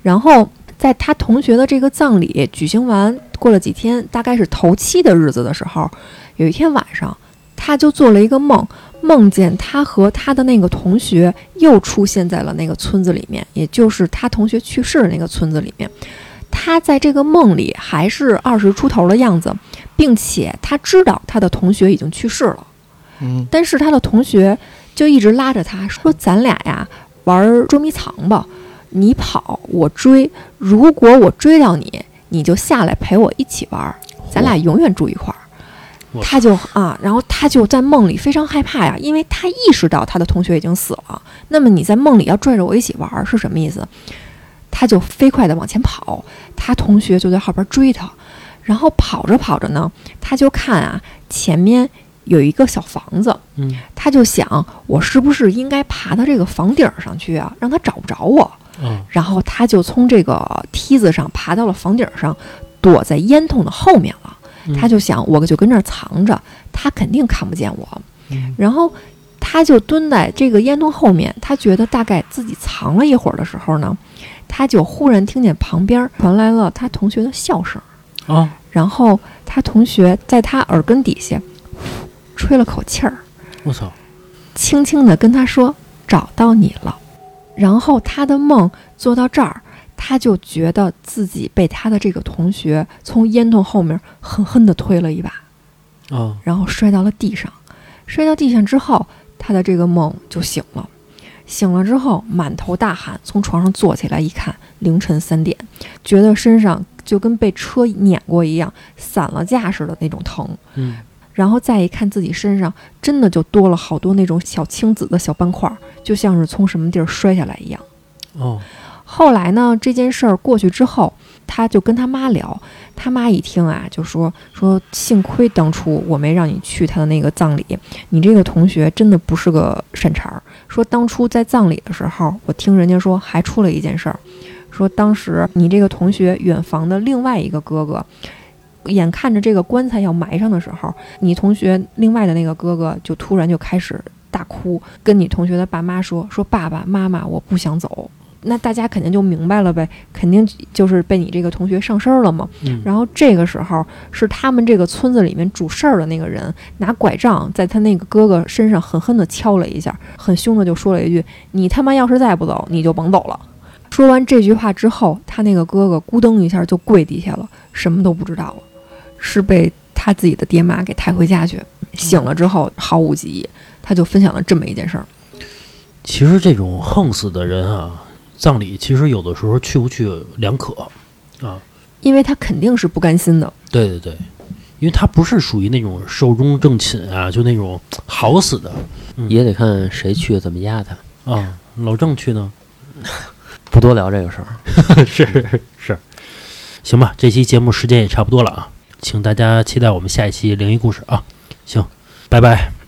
然后在他同学的这个葬礼举行完，过了几天，大概是头七的日子的时候，有一天晚上，他就做了一个梦，梦见他和他的那个同学又出现在了那个村子里面，也就是他同学去世的那个村子里面。他在这个梦里还是二十出头的样子，并且他知道他的同学已经去世了。嗯但是他的同学就一直拉着他说：“咱俩呀玩捉迷藏吧，你跑我追，如果我追到你，你就下来陪我一起玩，咱俩永远住一块儿。”我他就啊，然后他就在梦里非常害怕呀，因为他意识到他的同学已经死了。那么你在梦里要拽着我一起玩儿是什么意思？他就飞快地往前跑，他同学就在后边追他，然后跑着跑着呢，他就看啊前面有一个小房子，嗯他就想我是不是应该爬到这个房顶上去啊，让他找不着我。啊然后他就从这个梯子上爬到了房顶上，躲在烟囱的后面了。嗯。他就想，我就跟这儿藏着，他肯定看不见我。嗯。然后他就蹲在这个烟囱后面，他觉得大概自己藏了一会儿的时候呢，他就忽然听见旁边传来了他同学的笑声，啊然后他同学在他耳根底下吹了口气儿，我操。轻轻地跟他说：“找到你了。”然后他的梦做到这儿，他就觉得自己被他的这个同学从烟囱后面狠狠地推了一把，啊然后摔到了地上。摔到地上之后，他的这个梦就醒了。醒了之后，满头大汗，从床上坐起来一看，凌晨三点，觉得身上就跟被车碾过一样，散了架似的那种疼。嗯然后再一看自己身上，真的就多了好多那种小青紫的小斑块儿，就像是从什么地儿摔下来一样。哦后来呢，这件事儿过去之后，他就跟他妈聊，他妈一听啊，就说说幸亏当初我没让你去他的那个葬礼，你这个同学真的不是个善茬儿。说当初在葬礼的时候，我听人家说还出了一件事儿，说当时你这个同学远房的另外一个哥哥。眼看着这个棺材要埋上的时候，你同学另外的那个哥哥就突然就开始大哭，跟你同学的爸妈说：“说爸爸妈妈，我不想走。”那大家肯定就明白了呗，肯定就是被你这个同学上身了嘛。嗯然后这个时候是他们这个村子里面主事儿的那个人拿拐杖在他那个哥哥身上狠狠地敲了一下，很凶的就说了一句：“你他妈要是再不走，你就甭走了。”说完这句话之后，他那个哥哥咕噔一下就跪地下了，什么都不知道了，是被他自己的爹妈给抬回家去。醒了之后毫无记忆，他就分享了这么一件事儿。其实这种横死的人啊，葬礼其实有的时候去不去两可啊。因为他肯定是不甘心的。对对对，因为他不是属于那种寿终正寝啊，就那种好死的也得看谁去怎么压他。啊。老郑去呢，不多聊这个事儿。是是。行吧，这期节目时间也差不多了啊，请大家期待我们下一期灵异故事啊。行，拜拜。